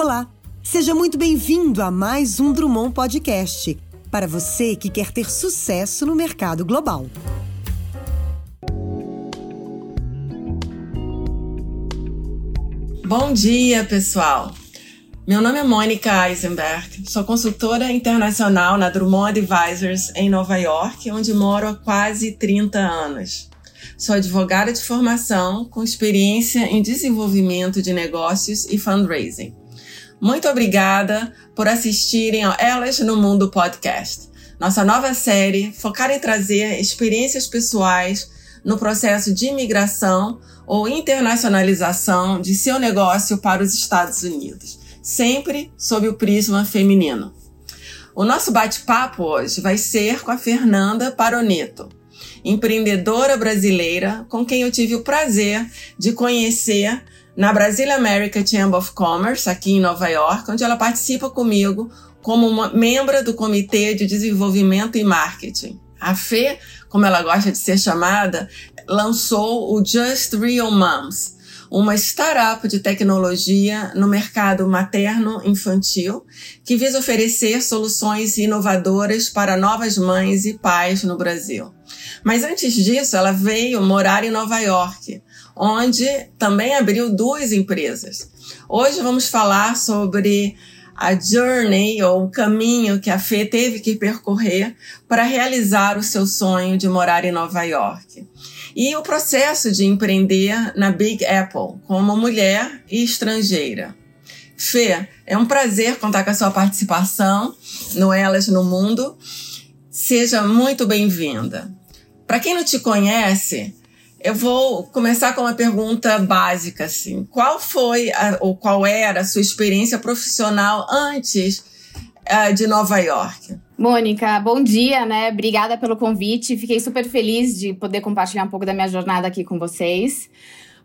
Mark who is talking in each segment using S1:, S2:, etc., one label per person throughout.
S1: Olá, seja muito bem-vindo a mais um Drummond Podcast para você que quer ter sucesso no mercado global.
S2: Bom dia, pessoal! Meu nome é Mônica Eisenberg, sou consultora internacional na Drummond Advisors em Nova York, onde moro há quase 30 anos. Sou advogada de formação com experiência em desenvolvimento de negócios e fundraising. Muito obrigada por assistirem ao Elas no Mundo podcast, nossa nova série focada em trazer experiências pessoais no processo de imigração ou internacionalização de seu negócio para os Estados Unidos, sempre sob o prisma feminino. O nosso bate-papo hoje vai ser com a Fernanda Paroneto, empreendedora brasileira com quem eu tive o prazer de conhecer na Brazil America Chamber of Commerce, aqui em Nova York, onde ela participa comigo como uma membro do Comitê de Desenvolvimento e Marketing. A Fê, como ela gosta de ser chamada, lançou o Just Real Moms, uma startup de tecnologia no mercado materno-infantil que visa oferecer soluções inovadoras para novas mães e pais no Brasil. Mas antes disso, ela veio morar em Nova York, onde também abriu duas empresas. Hoje vamos falar sobre a journey ou o caminho que a Fê teve que percorrer para realizar o seu sonho de morar em Nova York. E o processo de empreender na Big Apple como mulher e estrangeira. Fê, é um prazer contar com a sua participação no Elas no Mundo. Seja muito bem-vinda. Para quem não te conhece, eu vou começar com uma pergunta básica, assim. Qual foi a, ou qual era a sua experiência profissional antes uh, de Nova York?
S3: Mônica, bom dia, né? Obrigada pelo convite. Fiquei super feliz de poder compartilhar um pouco da minha jornada aqui com vocês.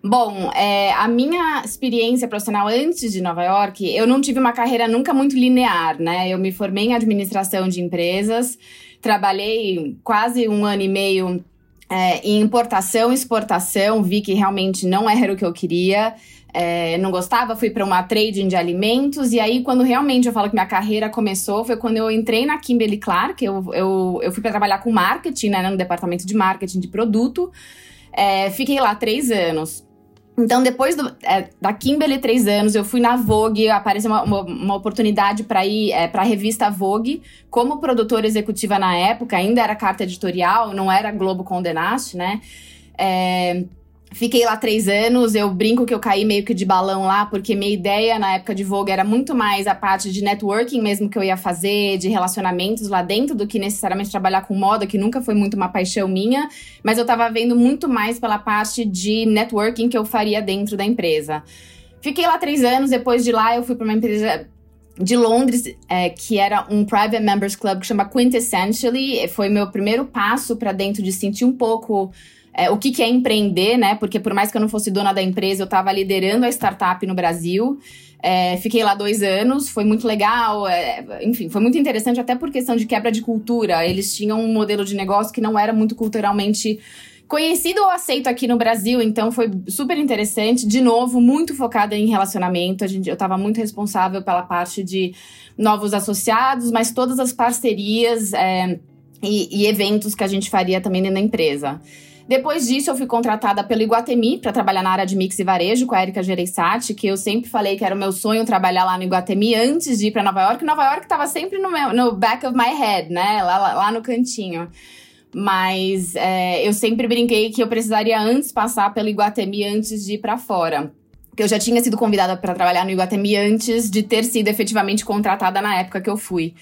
S3: Bom, é, a minha experiência profissional antes de Nova York, eu não tive uma carreira nunca muito linear, né? Eu me formei em administração de empresas, trabalhei quase um ano e meio é, em importação exportação, vi que realmente não era o que eu queria. É, não gostava, fui para uma trading de alimentos, e aí, quando realmente eu falo que minha carreira começou, foi quando eu entrei na Kimberly Clark. Eu, eu, eu fui para trabalhar com marketing, né, no departamento de marketing de produto. É, fiquei lá três anos. Então, depois do, é, da Kimberly, três anos, eu fui na Vogue, apareceu uma, uma, uma oportunidade para ir é, para a revista Vogue, como produtora executiva na época, ainda era carta editorial, não era Globo Condenaste, né? É, Fiquei lá três anos, eu brinco que eu caí meio que de balão lá, porque minha ideia na época de Vogue era muito mais a parte de networking mesmo que eu ia fazer, de relacionamentos lá dentro, do que necessariamente trabalhar com moda, que nunca foi muito uma paixão minha, mas eu tava vendo muito mais pela parte de networking que eu faria dentro da empresa. Fiquei lá três anos, depois de lá eu fui para uma empresa de Londres, é, que era um private members club que chama Quintessentially. Foi meu primeiro passo para dentro de sentir um pouco é, o que, que é empreender, né? Porque por mais que eu não fosse dona da empresa, eu estava liderando a startup no Brasil. É, fiquei lá dois anos, foi muito legal, é, enfim, foi muito interessante, até por questão de quebra de cultura. Eles tinham um modelo de negócio que não era muito culturalmente conhecido ou aceito aqui no Brasil, então foi super interessante. De novo, muito focada em relacionamento. A gente, eu estava muito responsável pela parte de novos associados, mas todas as parcerias é, e, e eventos que a gente faria também da empresa. Depois disso, eu fui contratada pelo Iguatemi para trabalhar na área de mix e varejo com a Erika Gereissati, que eu sempre falei que era o meu sonho trabalhar lá no Iguatemi antes de ir para Nova York. Nova York estava sempre no, meu, no back of my head, né? Lá, lá, lá no cantinho. Mas é, eu sempre brinquei que eu precisaria antes passar pelo Iguatemi antes de ir para fora. Que eu já tinha sido convidada para trabalhar no Iguatemi antes de ter sido efetivamente contratada na época que eu fui.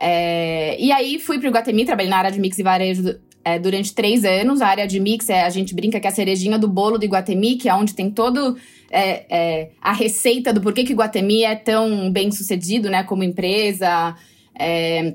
S3: É, e aí fui para o Iguatemi, trabalhei na área de mix e varejo é, durante três anos. A área de mix, é, a gente brinca que é a cerejinha do bolo do Iguatemi, que é onde tem todo é, é, a receita do porquê que o Iguatemi é tão bem sucedido, né, como empresa. É,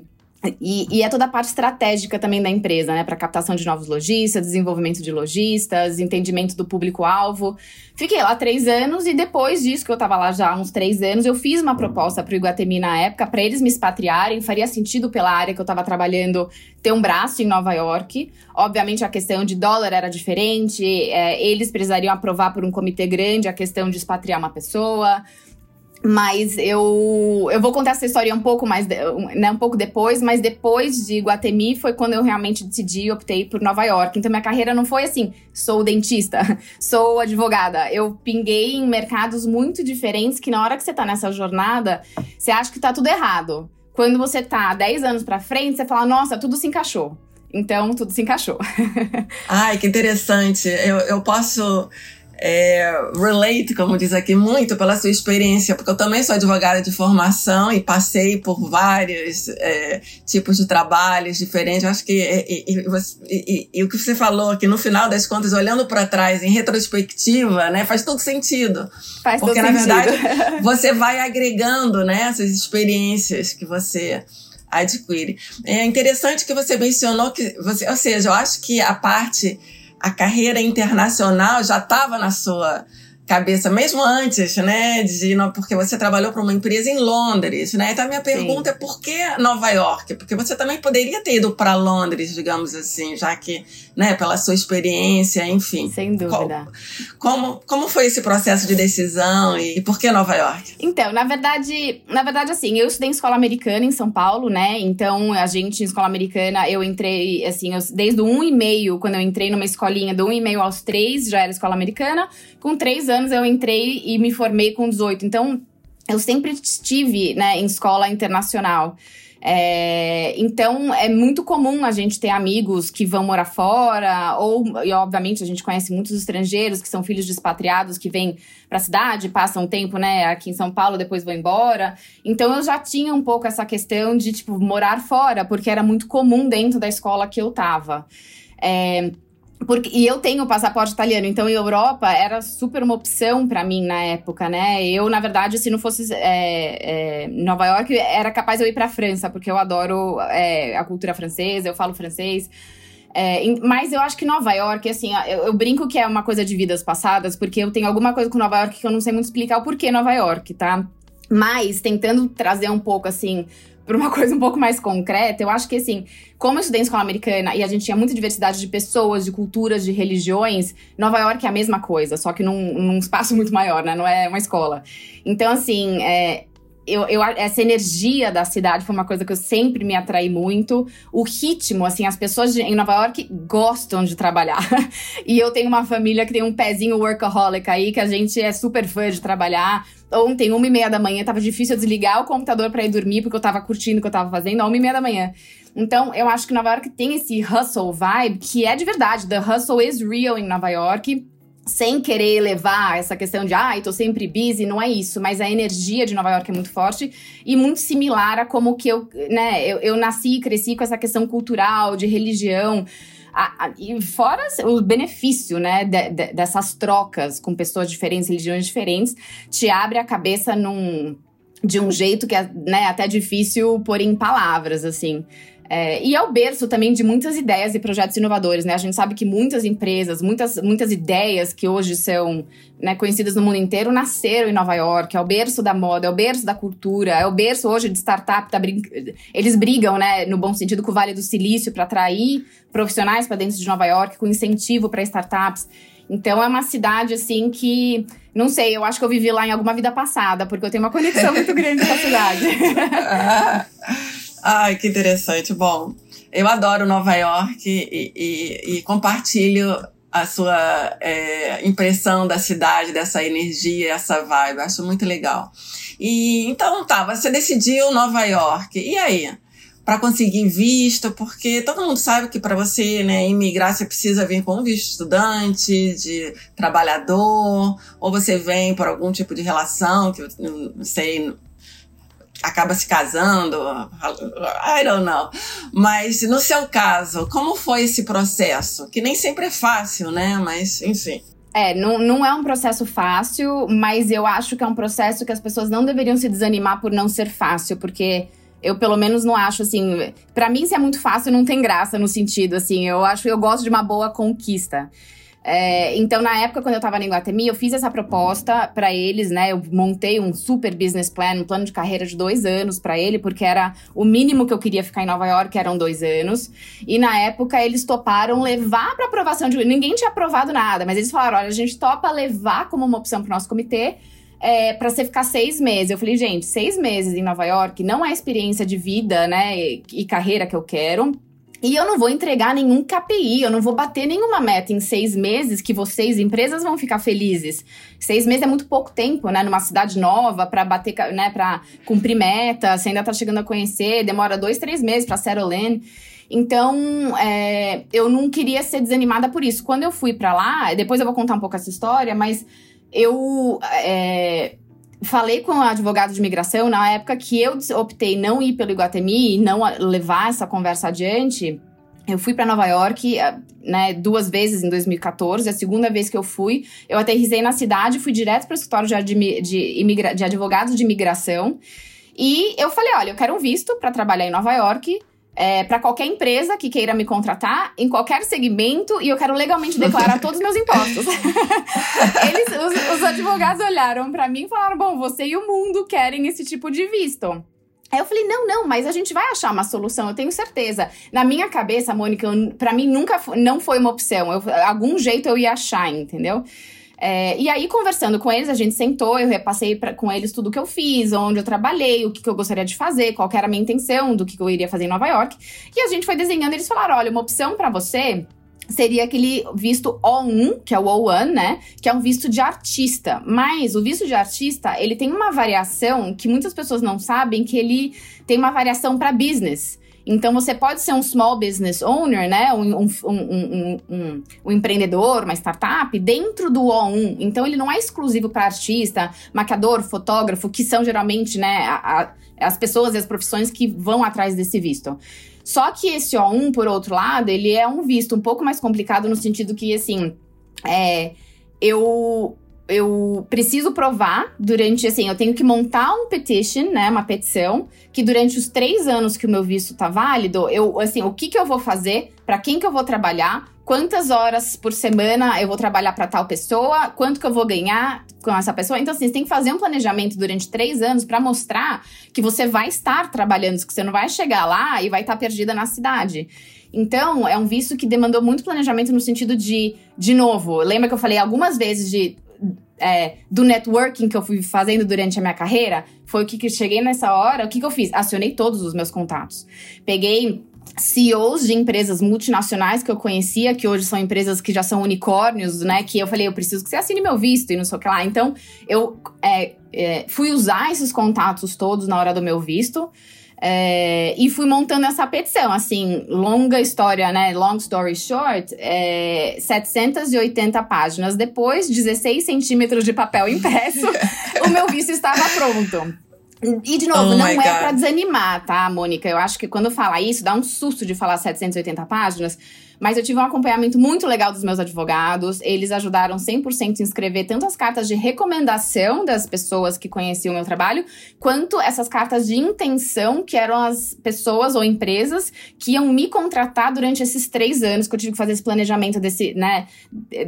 S3: e, e, é toda a parte estratégica também da empresa, né? Para captação de novos lojistas, desenvolvimento de lojistas, entendimento do público-alvo. Fiquei lá três anos e depois disso, que eu estava lá já há uns três anos, eu fiz uma proposta para o Iguatemi na época para eles me expatriarem. Faria sentido pela área que eu estava trabalhando ter um braço em Nova York. Obviamente a questão de dólar era diferente, é, eles precisariam aprovar por um comitê grande a questão de expatriar uma pessoa. Mas eu, eu vou contar essa história um pouco mais, né, um pouco depois, mas depois de Guatemi foi quando eu realmente decidi e optei por Nova York. Então minha carreira não foi assim, sou dentista, sou advogada. Eu pinguei em mercados muito diferentes que na hora que você tá nessa jornada, você acha que tá tudo errado. Quando você tá 10 anos para frente, você fala, nossa, tudo se encaixou. Então, tudo se encaixou.
S2: Ai, que interessante. Eu, eu posso é, relate, como diz aqui, muito pela sua experiência, porque eu também sou advogada de formação e passei por vários é, tipos de trabalhos diferentes. Eu acho que e, e, e, e, o que você falou aqui no final das contas, olhando para trás em retrospectiva, né, faz todo sentido.
S3: Faz
S2: porque
S3: todo
S2: na
S3: sentido.
S2: verdade você vai agregando, né, essas experiências que você adquire. É interessante que você mencionou que você, ou seja, eu acho que a parte a carreira internacional já estava na sua cabeça, mesmo antes, né? De, porque você trabalhou para uma empresa em Londres, né? Então a minha pergunta Sim. é por que Nova York? Porque você também poderia ter ido para Londres, digamos assim, já que, né, pela sua experiência, enfim.
S3: Sem dúvida.
S2: Como, como foi esse processo de decisão e, e por que Nova York?
S3: Então, na verdade, na verdade, assim, eu estudei em escola americana em São Paulo, né? Então, a gente, em escola americana, eu entrei, assim, eu, desde o um e meio, quando eu entrei numa escolinha do um e meio aos três, já era escola americana. Com três anos, anos eu entrei e me formei com 18. Então, eu sempre estive né, em escola internacional. É, então é muito comum a gente ter amigos que vão morar fora, ou, e obviamente a gente conhece muitos estrangeiros que são filhos de expatriados que vêm para a cidade, passam um tempo né, aqui em São Paulo, depois vão embora. Então eu já tinha um pouco essa questão de tipo, morar fora, porque era muito comum dentro da escola que eu tava. É, porque, e eu tenho passaporte italiano, então Europa era super uma opção para mim na época, né? Eu, na verdade, se não fosse é, é, Nova York, era capaz eu ir para França, porque eu adoro é, a cultura francesa, eu falo francês. É, mas eu acho que Nova York, assim, eu, eu, brinco que é uma coisa de vidas passadas, porque eu tenho alguma coisa com Nova York que eu não sei muito explicar o porquê Nova York, tá? Mas tentando trazer um pouco, assim, para uma coisa um pouco mais concreta, eu acho que assim, como eu estudei em escola americana e a gente tinha muita diversidade de pessoas, de culturas, de religiões, Nova York é a mesma coisa, só que num, num espaço muito maior, né? Não é uma escola. Então, assim, é, eu, eu, essa energia da cidade foi uma coisa que eu sempre me atraí muito. O ritmo, assim, as pessoas de, em Nova York gostam de trabalhar. e eu tenho uma família que tem um pezinho workaholic aí, que a gente é super fã de trabalhar. Ontem, uma e meia da manhã, tava difícil eu desligar o computador para ir dormir, porque eu tava curtindo o que eu tava fazendo, uma e meia da manhã. Então, eu acho que Nova York tem esse hustle vibe, que é de verdade. The hustle is real em Nova York sem querer levar essa questão de, ai, ah, tô sempre busy, não é isso, mas a energia de Nova York é muito forte e muito similar a como que eu, né, eu, eu nasci e cresci com essa questão cultural, de religião. A, a, e fora o benefício, né, de, de, dessas trocas com pessoas diferentes, religiões diferentes, te abre a cabeça num, de um jeito que é né, até difícil pôr em palavras, assim. É, e é o berço também de muitas ideias e projetos inovadores, né? A gente sabe que muitas empresas, muitas, muitas ideias que hoje são né, conhecidas no mundo inteiro nasceram em Nova York. É o berço da moda, é o berço da cultura, é o berço hoje de startup. Tá brin... Eles brigam, né, no bom sentido, com o Vale do Silício para atrair profissionais para dentro de Nova York, com incentivo para startups. Então é uma cidade assim que não sei, eu acho que eu vivi lá em alguma vida passada, porque eu tenho uma conexão muito grande com a cidade.
S2: Ai, que interessante. Bom, eu adoro Nova York e, e, e compartilho a sua é, impressão da cidade, dessa energia, essa vibe. Acho muito legal. E então tá, você decidiu Nova York. E aí? Para conseguir visto, porque todo mundo sabe que para você né, imigrar você precisa vir com um visto estudante, de trabalhador, ou você vem por algum tipo de relação que eu não sei, acaba se casando, I don't know. Mas no seu caso, como foi esse processo? Que nem sempre é fácil, né? Mas, enfim.
S3: É, não, não é um processo fácil, mas eu acho que é um processo que as pessoas não deveriam se desanimar por não ser fácil, porque eu pelo menos não acho assim, para mim se é muito fácil não tem graça no sentido assim, eu acho eu gosto de uma boa conquista. É, então, na época, quando eu estava na Iguatemi, eu fiz essa proposta para eles, né? Eu montei um super business plan, um plano de carreira de dois anos para ele, porque era o mínimo que eu queria ficar em Nova York, eram dois anos. E na época, eles toparam levar para aprovação de. Ninguém tinha aprovado nada, mas eles falaram: olha, a gente topa levar como uma opção para o nosso comitê. é, para você ficar seis meses. Eu falei, gente, seis meses em Nova York não é experiência de vida, né, e carreira que eu quero. E eu não vou entregar nenhum KPI, eu não vou bater nenhuma meta em seis meses que vocês, empresas, vão ficar felizes. Seis meses é muito pouco tempo, né? Numa cidade nova, para bater, né? Pra cumprir meta, você ainda tá chegando a conhecer, demora dois, três meses pra settle in. Então, é, eu não queria ser desanimada por isso. Quando eu fui para lá, depois eu vou contar um pouco essa história, mas eu. É, falei com o advogado de imigração na época que eu optei não ir pelo Iguatemi e não levar essa conversa adiante. Eu fui para Nova York, eh, né, duas vezes em 2014. A segunda vez que eu fui, eu aterrisei na cidade, fui direto para o escritório de, de, de, de advogados de imigração. E eu falei: olha, eu quero um visto para trabalhar em Nova York é, para qualquer empresa que queira me contratar, em qualquer segmento, e eu quero legalmente declarar todos os meus impostos. Eles, advogados olharam para mim e falaram: bom, você e o mundo querem esse tipo de visto. Aí eu falei, não, não, mas a gente vai achar uma solução, eu tenho certeza. Na minha cabeça, Mônica, para mim nunca não foi uma opção. Eu, algum jeito eu ia achar, entendeu? É, e aí, conversando com eles, a gente sentou, eu repassei pra, com eles tudo que eu fiz, onde eu trabalhei, o que, que eu gostaria de fazer, qual era a minha intenção do que, que eu iria fazer em Nova York. E a gente foi desenhando, eles falaram: olha, uma opção para você seria aquele visto O1, que é o O1, né? Que é um visto de artista. Mas o visto de artista, ele tem uma variação que muitas pessoas não sabem, que ele tem uma variação para business. Então, você pode ser um small business owner, né? Um, um, um, um, um empreendedor, uma startup, dentro do O1. Então, ele não é exclusivo para artista, maquiador, fotógrafo, que são geralmente, né, a, a, as pessoas e as profissões que vão atrás desse visto. Só que esse O1, por outro lado, ele é um visto um pouco mais complicado no sentido que, assim, é, eu eu preciso provar durante, assim, eu tenho que montar um petition, né, uma petição, que durante os três anos que o meu visto tá válido, eu, assim, o que que eu vou fazer, para quem que eu vou trabalhar, quantas horas por semana eu vou trabalhar para tal pessoa, quanto que eu vou ganhar com essa pessoa. Então, assim, você tem que fazer um planejamento durante três anos para mostrar que você vai estar trabalhando, que você não vai chegar lá e vai estar tá perdida na cidade. Então, é um visto que demandou muito planejamento no sentido de, de novo, lembra que eu falei algumas vezes de é, do networking que eu fui fazendo durante a minha carreira, foi o que, que cheguei nessa hora, o que, que eu fiz? Acionei todos os meus contatos. Peguei CEOs de empresas multinacionais que eu conhecia, que hoje são empresas que já são unicórnios, né? Que eu falei, eu preciso que você assine meu visto e não sei o que lá. Então, eu é, é, fui usar esses contatos todos na hora do meu visto. É, e fui montando essa petição, assim, longa história, né? Long story short, é, 780 páginas depois, 16 centímetros de papel impresso, o meu visto estava pronto. E, de novo, oh não é para desanimar, tá, Mônica? Eu acho que quando fala isso, dá um susto de falar 780 páginas, mas eu tive um acompanhamento muito legal dos meus advogados. Eles ajudaram 100% em escrever tanto as cartas de recomendação das pessoas que conheciam o meu trabalho, quanto essas cartas de intenção, que eram as pessoas ou empresas que iam me contratar durante esses três anos que eu tive que fazer esse planejamento desse, né,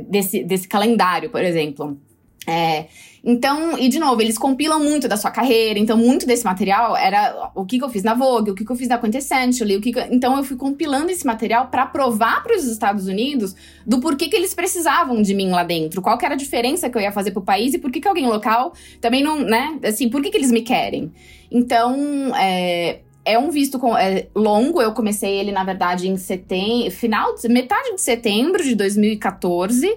S3: desse, desse calendário, por exemplo. É, então, e de novo, eles compilam muito da sua carreira, então muito desse material era o que, que eu fiz na Vogue, o que, que eu fiz na Quintessentially, o que, que então eu fui compilando esse material para provar para os Estados Unidos do porquê que eles precisavam de mim lá dentro, qual que era a diferença que eu ia fazer pro país e por que, que alguém local também não, né, assim, por que, que eles me querem. Então, é, é um visto com, é, longo, eu comecei ele, na verdade, em setembro, final, metade de setembro de 2014.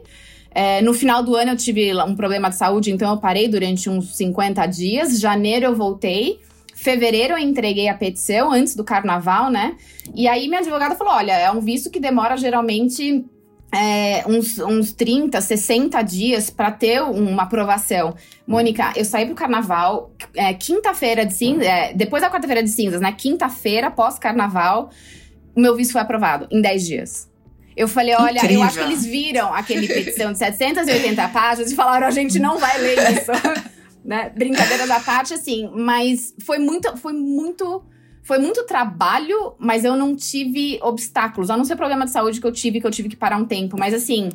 S3: É, no final do ano eu tive um problema de saúde, então eu parei durante uns 50 dias. Janeiro eu voltei. Fevereiro eu entreguei a petição antes do carnaval, né? E aí minha advogada falou: olha, é um visto que demora geralmente é, uns, uns 30, 60 dias para ter uma aprovação. Mônica, eu saí pro carnaval, é, quinta-feira de cinzas, é, depois da quarta-feira de cinzas, né? Quinta-feira, pós-carnaval, o meu visto foi aprovado em 10 dias. Eu falei, olha, Incrível. eu acho que eles viram aquele petição de 780 páginas e falaram, a gente não vai ler isso. né? Brincadeira da parte, assim, mas foi muito, foi muito, foi muito trabalho, mas eu não tive obstáculos. A não ser problema de saúde que eu tive, que eu tive que parar um tempo. Mas assim,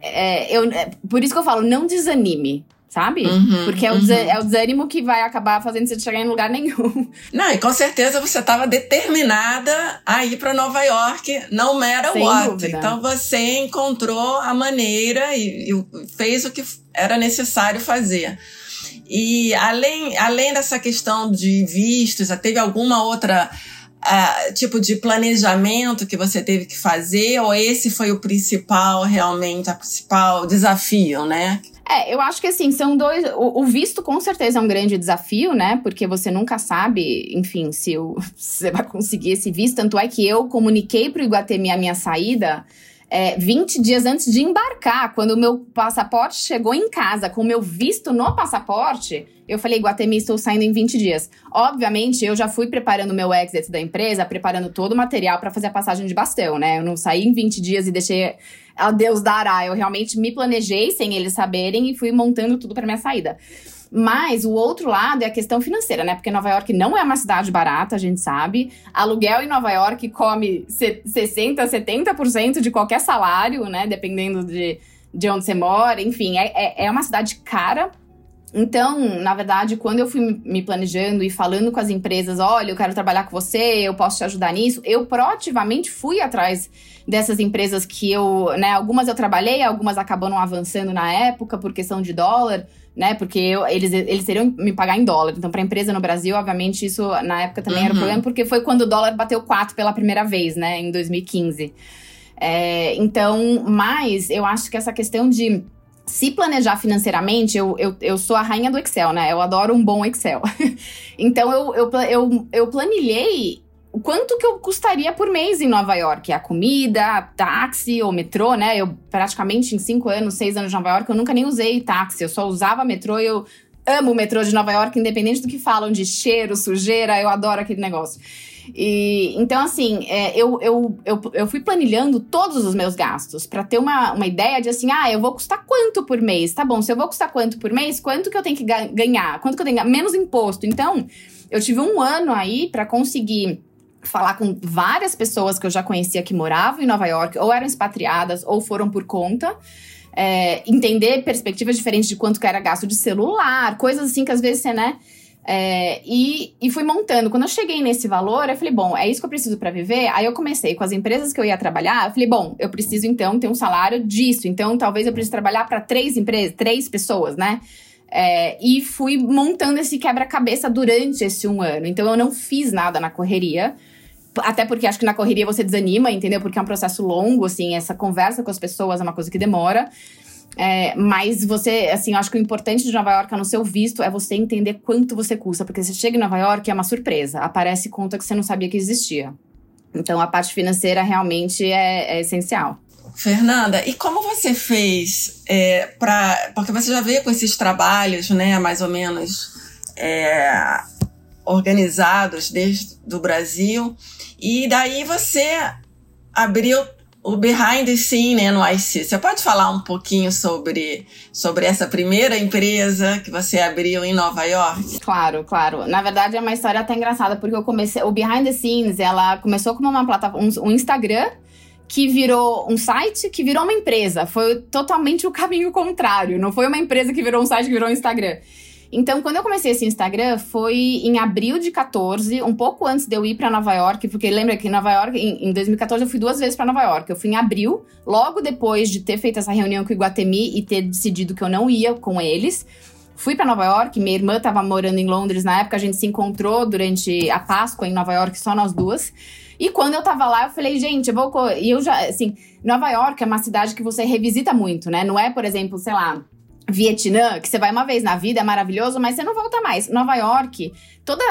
S3: é, eu, é, por isso que eu falo, não desanime sabe? Uhum, Porque é o, uhum. é o desânimo que vai acabar fazendo você chegar em lugar nenhum.
S2: Não, e com certeza você estava determinada a ir para Nova York, não matter Sem what. Dúvida. Então você encontrou a maneira e, e fez o que era necessário fazer. E além, além dessa questão de vistos, já teve alguma outra uh, tipo de planejamento que você teve que fazer? Ou esse foi o principal, realmente, a principal desafio, né?
S3: É, eu acho que assim, são dois. O, o, visto com certeza é um grande desafio, né? Porque você nunca sabe, enfim, se, o, se você vai conseguir esse visto. Tanto é que eu comuniquei para o Iguatemi a minha saída é, 20 dias antes de embarcar, quando o meu passaporte chegou em casa, com o meu visto no passaporte, eu falei, Guatemi, estou saindo em 20 dias. Obviamente, eu já fui preparando o meu exit da empresa, preparando todo o material para fazer a passagem de bastão, né? Eu não saí em 20 dias e deixei a Deus dará. Eu realmente me planejei sem eles saberem e fui montando tudo para minha saída. Mas o outro lado é a questão financeira, né? Porque Nova York não é uma cidade barata, a gente sabe. Aluguel em Nova York come 60%, 70% de qualquer salário, né? Dependendo de, de onde você mora. Enfim, é, é, é uma cidade cara. Então, na verdade, quando eu fui me planejando e falando com as empresas, olha, eu quero trabalhar com você, eu posso te ajudar nisso, eu proativamente fui atrás dessas empresas que eu, né, algumas eu trabalhei, algumas acabaram avançando na época por questão de dólar, né? Porque eu, eles, eles teriam me pagar em dólar. Então, para empresa no Brasil, obviamente, isso na época também uhum. era um problema, porque foi quando o dólar bateu 4 pela primeira vez, né? Em 2015. É, então, mas eu acho que essa questão de se planejar financeiramente, eu, eu, eu sou a rainha do Excel, né? Eu adoro um bom Excel. então, eu, eu, eu, eu planilhei quanto que eu custaria por mês em Nova York? A comida, táxi ou metrô, né? Eu praticamente em cinco anos, seis anos de Nova York, eu nunca nem usei táxi. Eu só usava metrô e eu amo o metrô de Nova York, independente do que falam de cheiro, sujeira, eu adoro aquele negócio. E, então, assim, é, eu, eu, eu, eu fui planilhando todos os meus gastos para ter uma, uma ideia de assim, ah, eu vou custar quanto por mês? Tá bom, se eu vou custar quanto por mês, quanto que eu tenho que ganhar? Quanto que eu tenho que ganhar? Menos imposto. Então, eu tive um ano aí para conseguir falar com várias pessoas que eu já conhecia que moravam em Nova York, ou eram expatriadas, ou foram por conta. É, entender perspectivas diferentes de quanto que era gasto de celular, coisas assim que às vezes você, né? É, e, e fui montando. Quando eu cheguei nesse valor, eu falei, bom, é isso que eu preciso para viver? Aí eu comecei com as empresas que eu ia trabalhar. Eu falei, bom, eu preciso então ter um salário disso. Então talvez eu precise trabalhar para três empresas, três pessoas, né? É, e fui montando esse quebra-cabeça durante esse um ano. Então eu não fiz nada na correria. Até porque acho que na correria você desanima, entendeu? Porque é um processo longo, assim, essa conversa com as pessoas é uma coisa que demora. É, mas você, assim, eu acho que o importante de Nova York, no seu visto, é você entender quanto você custa. Porque você chega em Nova York é uma surpresa. Aparece conta que você não sabia que existia. Então a parte financeira realmente é, é essencial.
S2: Fernanda, e como você fez é, para. Porque você já veio com esses trabalhos, né, mais ou menos é, organizados desde o Brasil. E daí você abriu o behind the scene né, no IC. Você pode falar um pouquinho sobre, sobre essa primeira empresa que você abriu em Nova York?
S3: Claro, claro. Na verdade é uma história até engraçada porque eu comecei o behind the scenes, ela começou como uma plataforma, um, um Instagram que virou um site que virou uma empresa. Foi totalmente o caminho contrário. Não foi uma empresa que virou um site que virou um Instagram. Então, quando eu comecei esse Instagram, foi em abril de 14, um pouco antes de eu ir para Nova York, porque lembra que Nova York, em, em 2014, eu fui duas vezes para Nova York. Eu fui em abril, logo depois de ter feito essa reunião com o Iguatemi e ter decidido que eu não ia com eles. Fui para Nova York, minha irmã estava morando em Londres na época, a gente se encontrou durante a Páscoa em Nova York, só nós duas. E quando eu tava lá, eu falei, gente, eu vou. E eu já, assim, Nova York é uma cidade que você revisita muito, né? Não é, por exemplo, sei lá, Vietnã, que você vai uma vez na vida, é maravilhoso, mas você não volta mais. Nova York, toda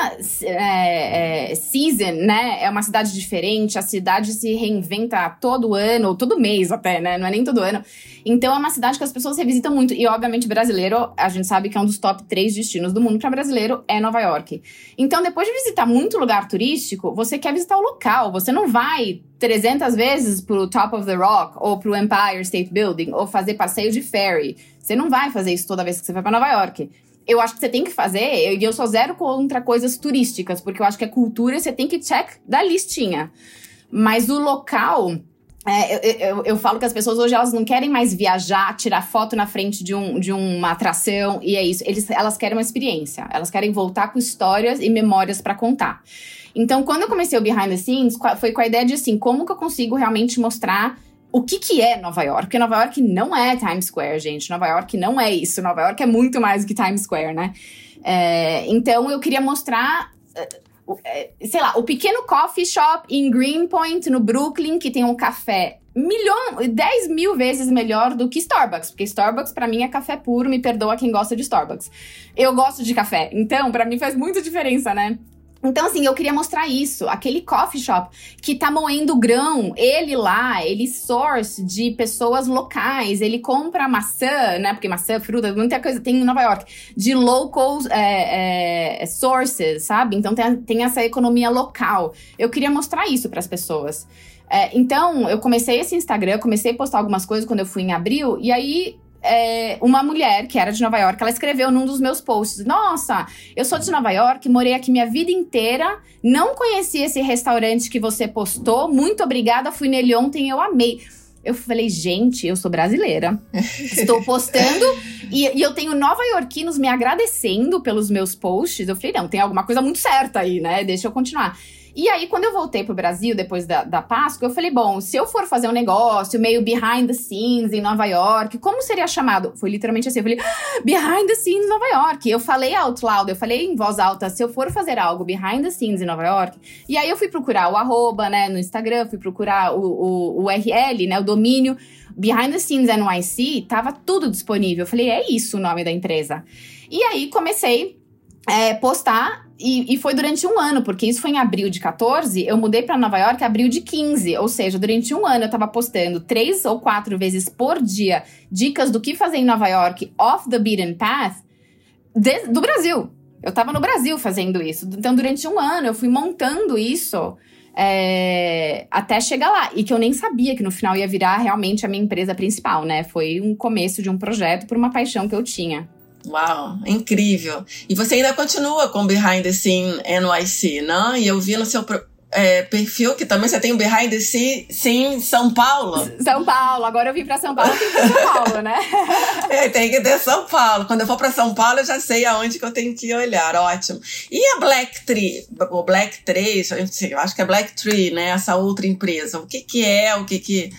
S3: é, é, season, né? É uma cidade diferente, a cidade se reinventa todo ano, ou todo mês até, né? Não é nem todo ano. Então é uma cidade que as pessoas revisitam muito. E, obviamente, brasileiro, a gente sabe que é um dos top três destinos do mundo para brasileiro, é Nova York. Então, depois de visitar muito lugar turístico, você quer visitar o local. Você não vai 300 vezes pro Top of the Rock, ou pro Empire State Building, ou fazer passeio de ferry. Você não vai fazer isso toda vez que você vai para Nova York. Eu acho que você tem que fazer, e eu sou zero contra coisas turísticas, porque eu acho que a cultura você tem que check da listinha. Mas o local. É, eu, eu, eu, falo que as pessoas hoje elas não querem mais viajar, tirar foto na frente de, um, de uma atração e é isso. Eles, elas querem uma experiência. Elas querem voltar com histórias e memórias para contar. Então, quando eu comecei o Behind the Scenes, foi com a ideia de assim, como que eu consigo realmente mostrar o que, que é Nova York? Porque Nova York não é Times Square, gente. Nova York não é isso. Nova York é muito mais do que Times Square, né? É, então eu queria mostrar é, sei lá, o pequeno coffee shop em Greenpoint, no Brooklyn, que tem um café milhão, 10 mil vezes melhor do que Starbucks, porque Starbucks para mim é café puro, me perdoa quem gosta de Starbucks. Eu gosto de café, então para mim faz muita diferença, né? Então, assim, eu queria mostrar isso. Aquele coffee shop que tá moendo grão, ele lá, ele source de pessoas locais, ele compra maçã, né? Porque maçã, fruta, muita coisa tem em Nova York, de local é, é, sources, sabe? Então tem, tem essa economia local. Eu queria mostrar isso para as pessoas. É, então, eu comecei esse Instagram, comecei a postar algumas coisas quando eu fui em abril, e aí é, uma mulher que era de Nova York, ela escreveu num dos meus posts: Nossa, eu sou de Nova York, morei aqui minha vida inteira, não conheci esse restaurante que você postou, muito obrigada, fui nele ontem, eu amei. Eu falei, gente, eu sou brasileira. Estou postando e, e, eu tenho nova-iorquinos me agradecendo pelos meus posts. Eu falei, não, tem alguma coisa muito certa aí, né? Deixa eu continuar. E aí, quando eu voltei pro Brasil, depois da, da Páscoa, eu falei, bom, se eu for fazer um negócio meio behind the scenes em Nova York, como seria chamado? Foi literalmente assim, eu falei, ah, behind the scenes Nova York. Eu falei out loud, eu falei em voz alta, se eu for fazer algo behind the scenes em Nova York. E aí eu fui procurar o arroba, né, no Instagram, fui procurar o, o, o URL, né, o domínio. Behind the Scenes NYC, tava tudo disponível. Eu falei, é isso o nome da empresa. E aí comecei é, postar e, e, foi durante um ano, porque isso foi em abril de 14, eu mudei para Nova York em abril de 15. Ou seja, durante um ano eu tava postando três ou quatro vezes por dia dicas do que fazer em Nova York off the beaten path de, do Brasil. Eu tava no Brasil fazendo isso. Então, durante um ano eu fui montando isso é, até chegar lá. E que eu nem sabia que no final ia virar realmente a minha empresa principal, né? Foi um começo de um projeto por uma paixão que eu tinha.
S2: Uau, incrível. E você ainda continua com Behind the Scene NYC, né? E eu vi no seu é, perfil que também você tem o Behind the Scene São Paulo.
S3: São Paulo, agora eu vim para São Paulo, vim pra São Paulo, né?
S2: é, tem que ter São Paulo. Quando eu for para São Paulo, eu já sei aonde que eu tenho que olhar, ótimo. E a Black Tree, o Black Tree, eu acho que é Black Tree, né? Essa outra empresa. O que que é, o que que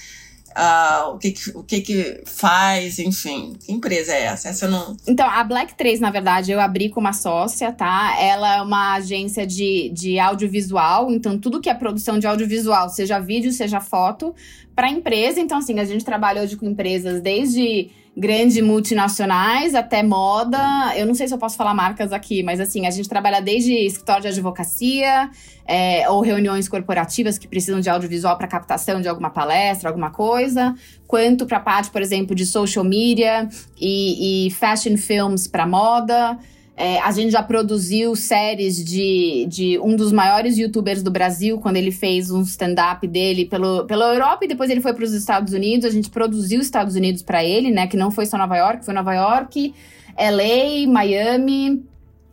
S2: uh, o, que, que, o que, que faz, enfim. Que empresa é essa? Essa não.
S3: Então, a Black 3, na verdade, eu abri com uma sócia, tá? Ela é uma agência de, de audiovisual, então tudo que é produção de audiovisual, seja vídeo, seja foto, para empresa. Então, assim, a gente trabalha hoje com empresas desde grandes multinacionais até moda. Eu não sei se eu posso falar marcas aqui, mas assim, a gente trabalha desde escritório de advocacia é, ou reuniões corporativas que precisam de audiovisual para captação de alguma palestra, alguma coisa, quanto para a parte, por exemplo, de social media e, e fashion films para moda. É, a gente já produziu séries de, de um dos maiores youtubers do Brasil, quando ele fez um stand-up dele pelo, pela Europa e depois ele foi para os Estados Unidos. A gente produziu os Estados Unidos para ele, né? Que não foi só Nova York, foi Nova York, LA, Miami.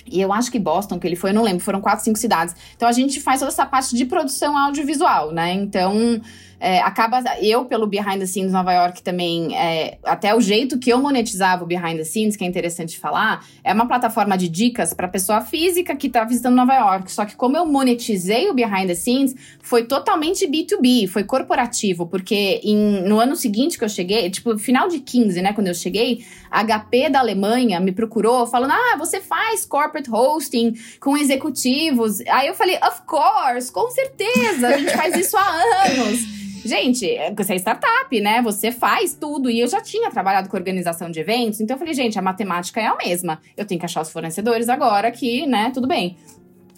S3: E eu acho que Boston, que ele foi, eu não lembro, foram quatro, cinco cidades. Então a gente faz toda essa parte de produção audiovisual, né? Então é, acaba eu pelo behind the scenes Nova York também é, até o jeito que eu monetizava o behind the scenes que é interessante falar é uma plataforma de dicas para pessoa física que está visitando Nova York. Só que como eu monetizei o behind the scenes foi totalmente B2B foi corporativo porque em, no ano seguinte que eu cheguei tipo final de 15 né quando eu cheguei a HP da Alemanha me procurou falando ah você faz corporate hosting com executivos? Aí eu falei of course com certeza a gente faz isso há anos Gente, você é startup, né? Você faz tudo. E eu já tinha trabalhado com organização de eventos, então eu falei, gente, a matemática é a mesma. Eu tenho que achar os fornecedores agora que, né, tudo bem.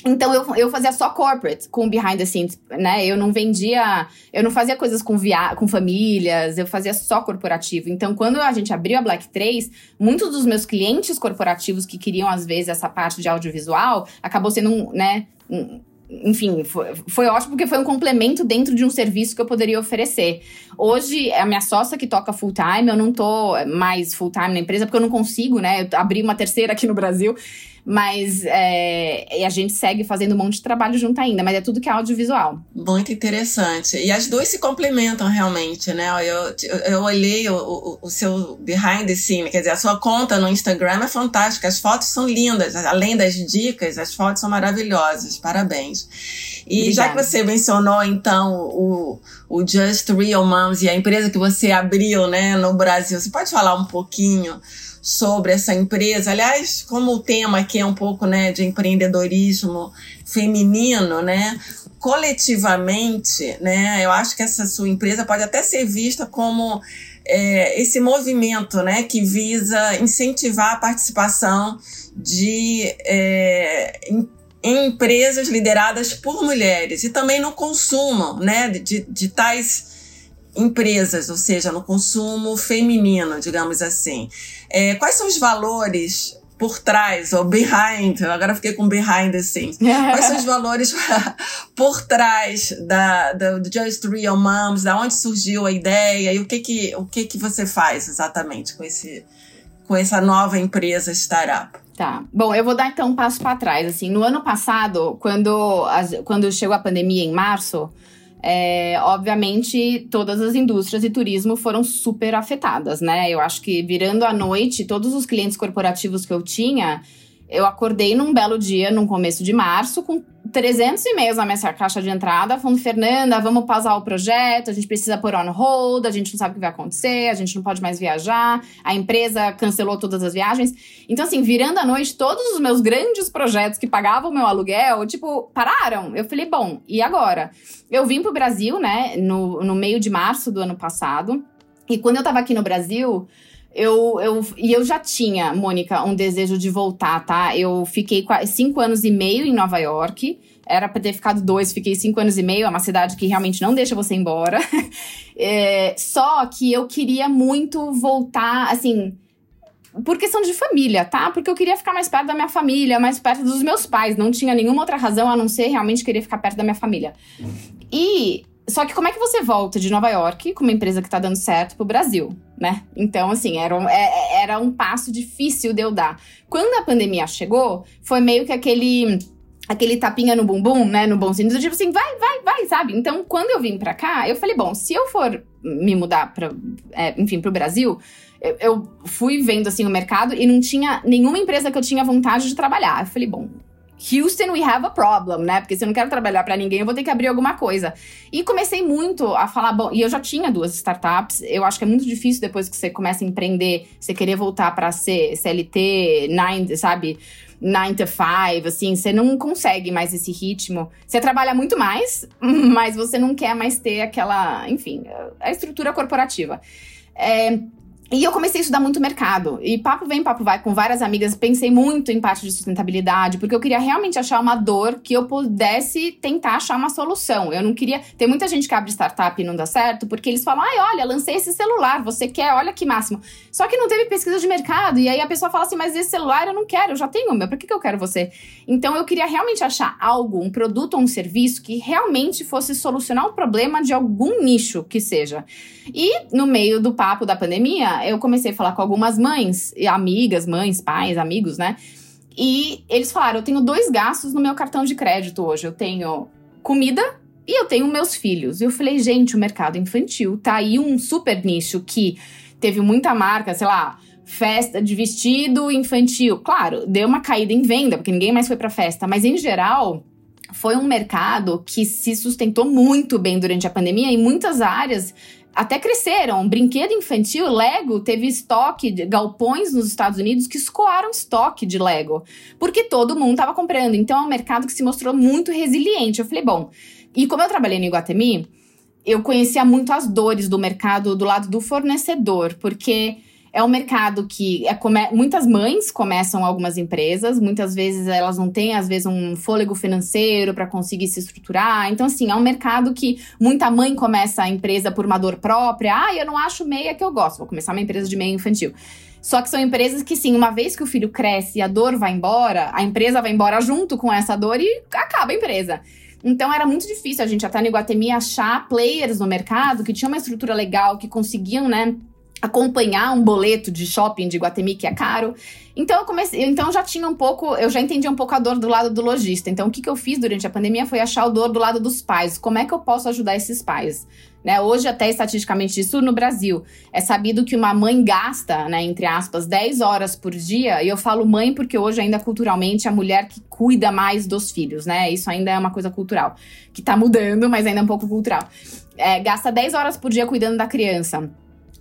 S3: Então eu, eu fazia só corporate com behind the scenes, né? Eu não vendia, eu não fazia coisas com via, com famílias, eu fazia só corporativo. Então quando a gente abriu a Black 3, muitos dos meus clientes corporativos que queriam às vezes essa parte de audiovisual, acabou sendo um, né, um, enfim, foi, foi ótimo porque foi um complemento dentro de um serviço que eu poderia oferecer. Hoje, a minha sócia que toca full time, eu não tô mais full time na empresa porque eu não consigo, né? Eu abri uma terceira aqui no Brasil. Mas é, a gente segue fazendo um monte de trabalho junto ainda, mas é tudo que é audiovisual.
S2: Muito interessante. E as duas se complementam realmente, né? Eu, eu, eu olhei o, o, o, seu behind the scene, quer dizer, a sua conta no Instagram é fantástica, as fotos são lindas, além das dicas, as fotos são maravilhosas, parabéns. E Obrigada. já que você mencionou, então, o, o Just Real Moms e a empresa que você abriu né, no Brasil, você pode falar um pouquinho sobre essa empresa? Aliás, como o tema aqui é um pouco né, de empreendedorismo feminino, né? Coletivamente, né? Eu acho que essa sua empresa pode até ser vista como é, esse movimento né, que visa incentivar a participação de é, em, em empresas lideradas por mulheres e também no consumo né, de, de tais empresas, ou seja, no consumo feminino, digamos assim. É, quais são os valores por trás, ou behind, agora fiquei com behind assim. Quais são os valores por trás da, da do Just Real Moms, da onde surgiu a ideia e o que que, o que que você faz exatamente com esse com essa nova empresa startup?
S3: Tá. Bom, eu vou dar então um passo para trás. Assim, no ano passado, quando, quando chegou a pandemia em março, é, obviamente, todas as indústrias e turismo foram super afetadas, né? Eu acho que virando a noite, todos os clientes corporativos que eu tinha, eu acordei num belo dia, no começo de março, com 300 e-mails na minha caixa de entrada, falando: Fernanda, vamos pausar o projeto, a gente precisa pôr on hold, a gente não sabe o que vai acontecer, a gente não pode mais viajar, a empresa cancelou todas as viagens. Então, assim, virando a noite, todos os meus grandes projetos que pagavam meu aluguel, tipo, pararam. Eu falei: bom, e agora? Eu vim pro Brasil, né, no, no meio de março do ano passado, e quando eu tava aqui no Brasil. Eu, eu, e eu já tinha, Mônica, um desejo de voltar, tá? Eu fiquei cinco anos e meio em Nova York. Era pra ter ficado dois, fiquei cinco anos e meio. É uma cidade que realmente não deixa você embora. é, só que eu queria muito voltar, assim por questão de família, tá? Porque eu queria ficar mais perto da minha família, mais perto dos meus pais. Não tinha nenhuma outra razão a não ser realmente querer ficar perto da minha família. E só que como é que você volta de Nova York com uma empresa que tá dando certo pro Brasil, né? Então, assim, era um, é, é, era um passo difícil de eu dar. Quando a pandemia chegou, foi meio que aquele aquele tapinha no bumbum, né, no bom sentido, tipo assim, vai, vai, vai, sabe? Então, quando eu vim pra cá, eu falei, bom, se eu for me mudar pra, é, enfim, pro Brasil, eu, eu, fui vendo, assim, o mercado e não tinha nenhuma empresa que eu tinha vontade de trabalhar. Eu falei, bom, Houston, we have a problem, né? Porque se eu não quero trabalhar para ninguém, eu vou ter que abrir alguma coisa. E comecei muito a falar, bom, e eu já tinha duas startups. Eu acho que é muito difícil depois que você começa a empreender, você querer voltar para ser CLT, nine, sabe? 9 to 5, assim, você não consegue mais esse ritmo. Você trabalha muito mais, mas você não quer mais ter aquela, enfim, a estrutura corporativa. É, e eu comecei a estudar muito mercado. E papo vem, papo vai, com várias amigas. Pensei muito em parte de sustentabilidade, porque eu queria realmente achar uma dor que eu pudesse tentar achar uma solução. Eu não queria. Tem muita gente que abre startup e não dá certo, porque eles falam: ai, olha, lancei esse celular, você quer, olha que máximo. Só que não teve pesquisa de mercado. E aí a pessoa fala assim: mas esse celular eu não quero, eu já tenho o meu, pra que, que eu quero você? Então eu queria realmente achar algo, um produto ou um serviço que realmente fosse solucionar o problema de algum nicho que seja. E no meio do papo da pandemia, eu comecei a falar com algumas mães, amigas, mães, pais, amigos, né? E eles falaram: eu tenho dois gastos no meu cartão de crédito hoje. Eu tenho comida e eu tenho meus filhos. E eu falei, gente, o mercado infantil tá aí um super nicho que teve muita marca, sei lá, festa de vestido infantil. Claro, deu uma caída em venda, porque ninguém mais foi pra festa, mas em geral. Foi um mercado que se sustentou muito bem durante a pandemia em muitas áreas até cresceram. Brinquedo infantil, Lego teve estoque de galpões nos Estados Unidos que escoaram estoque de Lego, porque todo mundo estava comprando. Então é um mercado que se mostrou muito resiliente. Eu falei, bom, e como eu trabalhei no Iguatemi, eu conhecia muito as dores do mercado do lado do fornecedor, porque é um mercado que é muitas mães começam algumas empresas, muitas vezes elas não têm, às vezes, um fôlego financeiro para conseguir se estruturar. Então, assim, é um mercado que muita mãe começa a empresa por uma dor própria. Ah, eu não acho meia que eu gosto, vou começar uma empresa de meia infantil. Só que são empresas que, sim, uma vez que o filho cresce e a dor vai embora, a empresa vai embora junto com essa dor e acaba a empresa. Então era muito difícil a gente até no Iguatemi achar players no mercado que tinham uma estrutura legal, que conseguiam, né, acompanhar um boleto de shopping de Guatemi que é caro. Então eu comecei, então já tinha um pouco, eu já entendi um pouco a dor do lado do lojista. Então o que, que eu fiz durante a pandemia foi achar o dor do lado dos pais. Como é que eu posso ajudar esses pais? Né, hoje, até estatisticamente, isso no Brasil, é sabido que uma mãe gasta, né, entre aspas, 10 horas por dia. E eu falo mãe porque hoje, ainda culturalmente, a mulher que cuida mais dos filhos, né? Isso ainda é uma coisa cultural, que tá mudando, mas ainda é um pouco cultural. É, gasta 10 horas por dia cuidando da criança.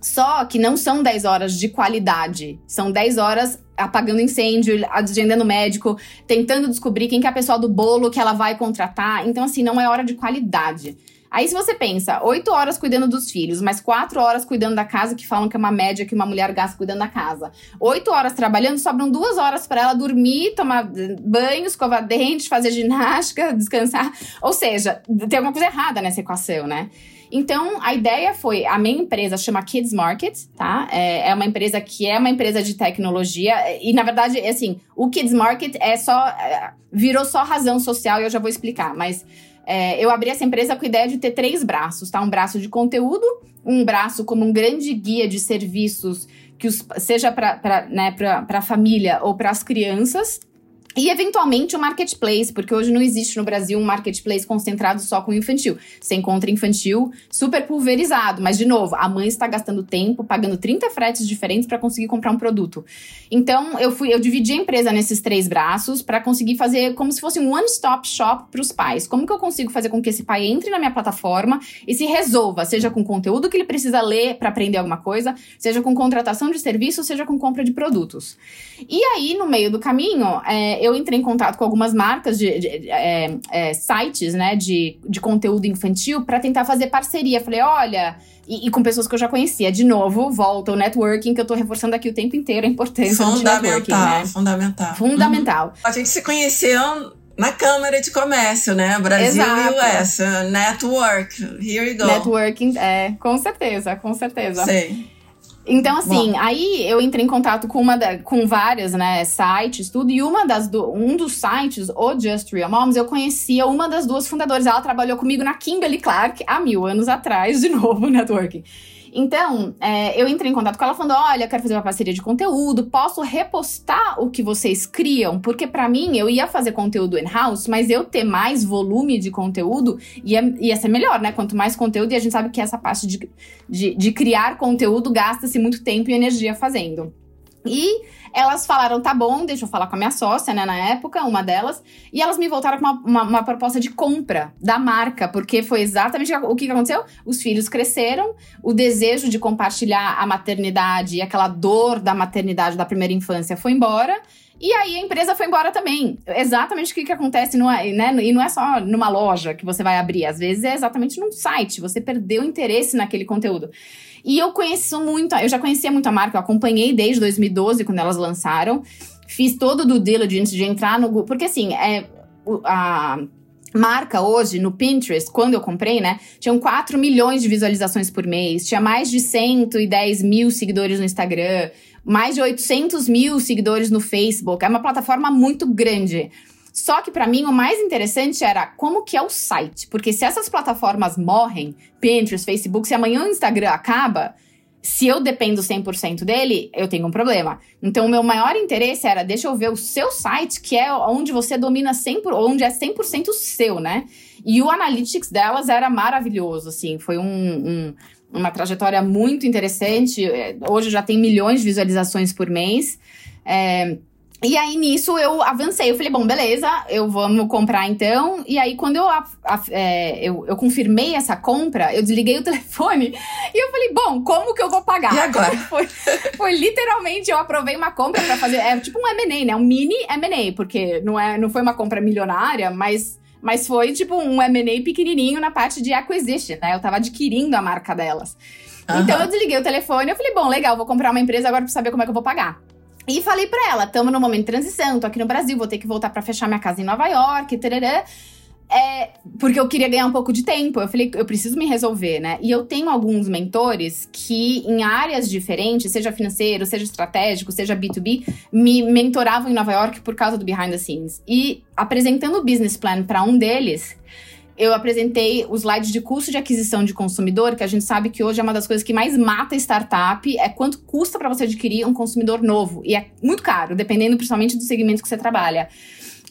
S3: Só que não são 10 horas de qualidade. São 10 horas apagando incêndio, agendando médico, tentando descobrir quem que é a pessoa do bolo que ela vai contratar. Então, assim, não é hora de qualidade. Aí, se você pensa, 8 horas cuidando dos filhos, mais 4 horas cuidando da casa, que falam que é uma média que uma mulher gasta cuidando da casa. 8 horas trabalhando, sobram 2 horas para ela dormir, tomar banho, escovar dente, fazer ginástica, descansar. Ou seja, tem alguma coisa errada nessa equação, né? Então, a ideia foi, a minha empresa chama Kids Market, tá? É, é, uma empresa que é uma empresa de tecnologia e, na verdade, é assim, o Kids Market é só, é, virou só razão social e eu já vou explicar, mas é, eu abri essa empresa com a ideia de ter três braços, tá? Um braço de conteúdo, um braço como um grande guia de serviços que os, seja para né, a família ou para as crianças, e, eventualmente, o marketplace, porque hoje não existe no Brasil um marketplace concentrado só com infantil. Você encontra infantil super pulverizado, mas, de novo, a mãe está gastando tempo, pagando 30 fretes diferentes para conseguir comprar um produto. Então, eu fui, eu dividi a empresa nesses três braços para conseguir fazer como se fosse um one-stop shop para os pais. Como que eu consigo fazer com que esse pai entre na minha plataforma e se resolva, seja com conteúdo que ele precisa ler para aprender alguma coisa, seja com contratação de serviço, seja com compra de produtos. E aí, no meio do caminho, é, eu entrei em contato com algumas marcas de, de é, é, sites, né, de, de conteúdo infantil para tentar fazer parceria. Falei, olha, e, e, com pessoas que eu já conhecia. De novo, volta o networking, que eu tô reforçando aqui o tempo inteiro a importância do networking, né?
S2: Fundamental.
S3: Fundamental. Uhum.
S2: A gente se conheceu na Câmara de Comércio, né? Brasil Exato. e US. Network. Here you go.
S3: Networking, é, com certeza, com certeza.
S2: Sei.
S3: Então, assim, Bom. aí eu entrei em contato com uma da, com várias, né, sites, tudo, e uma das do, um dos sites, o Just Real Moms, eu conhecia uma das duas fundadoras. Ela trabalhou comigo na Kimberly Clark há mil anos atrás, de novo, networking. Então, é, eu entrei em contato com ela falando: olha, quero fazer uma parceria de conteúdo, posso repostar o que vocês criam? Porque para mim, eu ia fazer conteúdo in-house, mas eu ter mais volume de conteúdo ia, ia ser melhor, né? Quanto mais conteúdo, e a gente sabe que essa parte de, de, de criar conteúdo gasta-se muito tempo e energia fazendo. E elas falaram, tá bom, deixa eu falar com a minha sócia, né, na época, uma delas. E elas me voltaram com uma, uma, uma proposta de compra da marca, porque foi exatamente o que aconteceu. Os filhos cresceram, o desejo de compartilhar a maternidade e aquela dor da maternidade da primeira infância foi embora. E aí a empresa foi embora também. Exatamente o que, que acontece, no, né? E não é só numa loja que você vai abrir, às vezes é exatamente num site. Você perdeu interesse naquele conteúdo. E eu conheço muito, eu já conhecia muito a marca, eu acompanhei desde 2012, quando elas lançaram. Fiz todo o due diligence de entrar no Google. Porque assim, é, a marca hoje no Pinterest, quando eu comprei, né? Tinham 4 milhões de visualizações por mês, tinha mais de 110 mil seguidores no Instagram, mais de 800 mil seguidores no Facebook. É uma plataforma muito grande. Só que para mim o mais interessante era como que é o site, porque se essas plataformas morrem, Pinterest, Facebook, se amanhã o Instagram acaba, se eu dependo 100% dele, eu tenho um problema. Então, o meu maior interesse era, deixa eu ver o seu site, que é onde você domina 100%, onde é 100% seu, né? E o analytics delas era maravilhoso, assim, foi um, um, uma trajetória muito interessante. Hoje já tem milhões de visualizações por mês. É, e aí, nisso, eu avancei. Eu falei, bom, beleza, eu vamos comprar então. E aí, quando eu, a, a, é, eu, eu, confirmei essa compra, eu desliguei o telefone e eu falei, bom, como que eu vou pagar?
S2: E agora?
S3: foi, foi literalmente, eu aprovei uma compra para fazer. É tipo um MA, né? Um mini MA, porque não, é, não foi uma compra milionária, mas. Mas foi tipo um M&A pequenininho na parte de acquisition, né? Eu tava adquirindo a marca delas. Uhum. Então eu desliguei o telefone, eu falei, bom, legal, vou comprar uma empresa agora pra saber como é que eu vou pagar. E falei pra ela, estamos no momento de transição, tô aqui no Brasil, vou ter que voltar para fechar minha casa em Nova York, tererê. É, porque eu queria ganhar um pouco de tempo. Eu falei, eu preciso me resolver, né? E eu tenho alguns mentores que, em áreas diferentes, seja financeiro, seja estratégico, seja B2B, me mentoravam em Nova York por causa do behind the scenes. E apresentando o business plan para um deles, eu apresentei os slides de custo de aquisição de consumidor, que a gente sabe que hoje é uma das coisas que mais mata startup, é quanto custa para você adquirir um consumidor novo. E é muito caro, dependendo principalmente do segmento que você trabalha.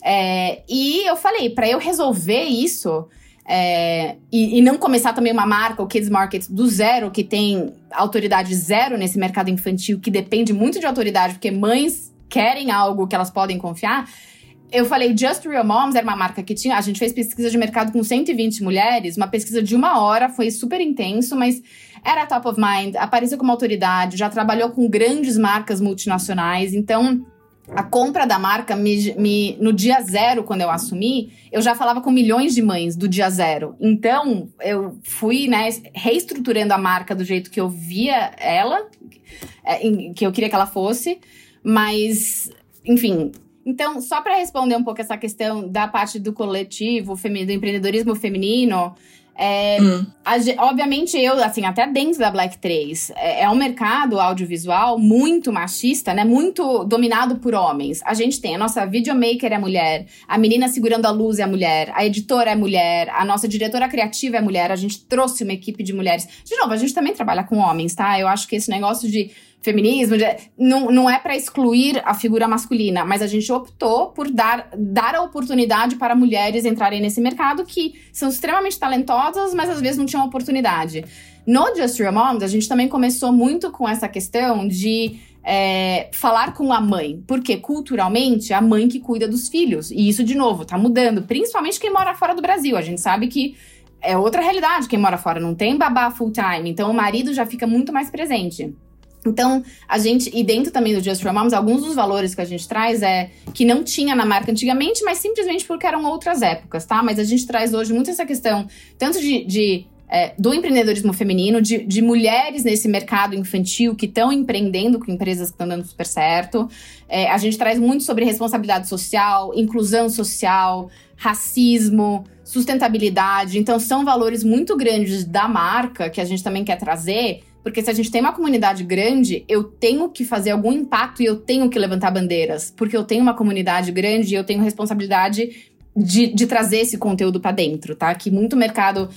S3: É, e eu falei, para eu resolver isso, é, e, e, não começar também uma marca, o Kids Market, do zero, que tem autoridade zero nesse mercado infantil, que depende muito de autoridade, porque mães querem algo que elas podem confiar. Eu falei, Just Real Moms era uma marca que tinha. A gente fez pesquisa de mercado com 120 mulheres, uma pesquisa de uma hora, foi super intenso, mas era top of mind, apareceu como autoridade, já trabalhou com grandes marcas multinacionais, então a compra da marca, me, me, no dia zero, quando eu assumi, eu já falava com milhões de mães do dia zero. Então, eu fui, né, reestruturando a marca do jeito que eu via ela, é, que eu queria que ela fosse. Mas, enfim. Então, só para responder um pouco essa questão da parte do coletivo, do empreendedorismo feminino, é, hum. a, obviamente, eu, assim, até dentro da Black 3, é, é, um mercado audiovisual muito machista, né? Muito dominado por homens. A gente tem a nossa videomaker é mulher, a menina segurando a luz é mulher, a editora é mulher, a nossa diretora criativa é mulher, a gente trouxe uma equipe de mulheres. De novo, a gente também trabalha com homens, tá? Eu acho que esse negócio de feminismo, de, não, não é para excluir a figura masculina, mas a gente optou por dar, dar a oportunidade para mulheres entrarem nesse mercado que são extremamente talentosas, mas às vezes não tinham oportunidade. No Just Real Moms, a gente também começou muito com essa questão de é, falar com a mãe, porque culturalmente é a mãe que cuida dos filhos. E isso, de novo, tá mudando, principalmente quem mora fora do Brasil. A gente sabe que é outra realidade quem mora fora, não tem babá full time, então o marido já fica muito mais presente. Então, a gente, e dentro também do Just for Moms, alguns dos valores que a gente traz é que não tinha na marca antigamente, mas simplesmente porque eram outras épocas, tá? Mas a gente traz hoje muito essa questão, tanto de, de é, do empreendedorismo feminino, de, de, mulheres nesse mercado infantil que estão empreendendo com empresas que estão dando super certo. É, a gente traz muito sobre responsabilidade social, inclusão social, racismo, sustentabilidade. Então, são valores muito grandes da marca que a gente também quer trazer porque se a gente tem uma comunidade grande, eu tenho que fazer algum impacto e eu tenho que levantar bandeiras. Porque eu tenho uma comunidade grande e eu tenho responsabilidade de, de, trazer esse conteúdo para dentro, tá? Que muito mercado,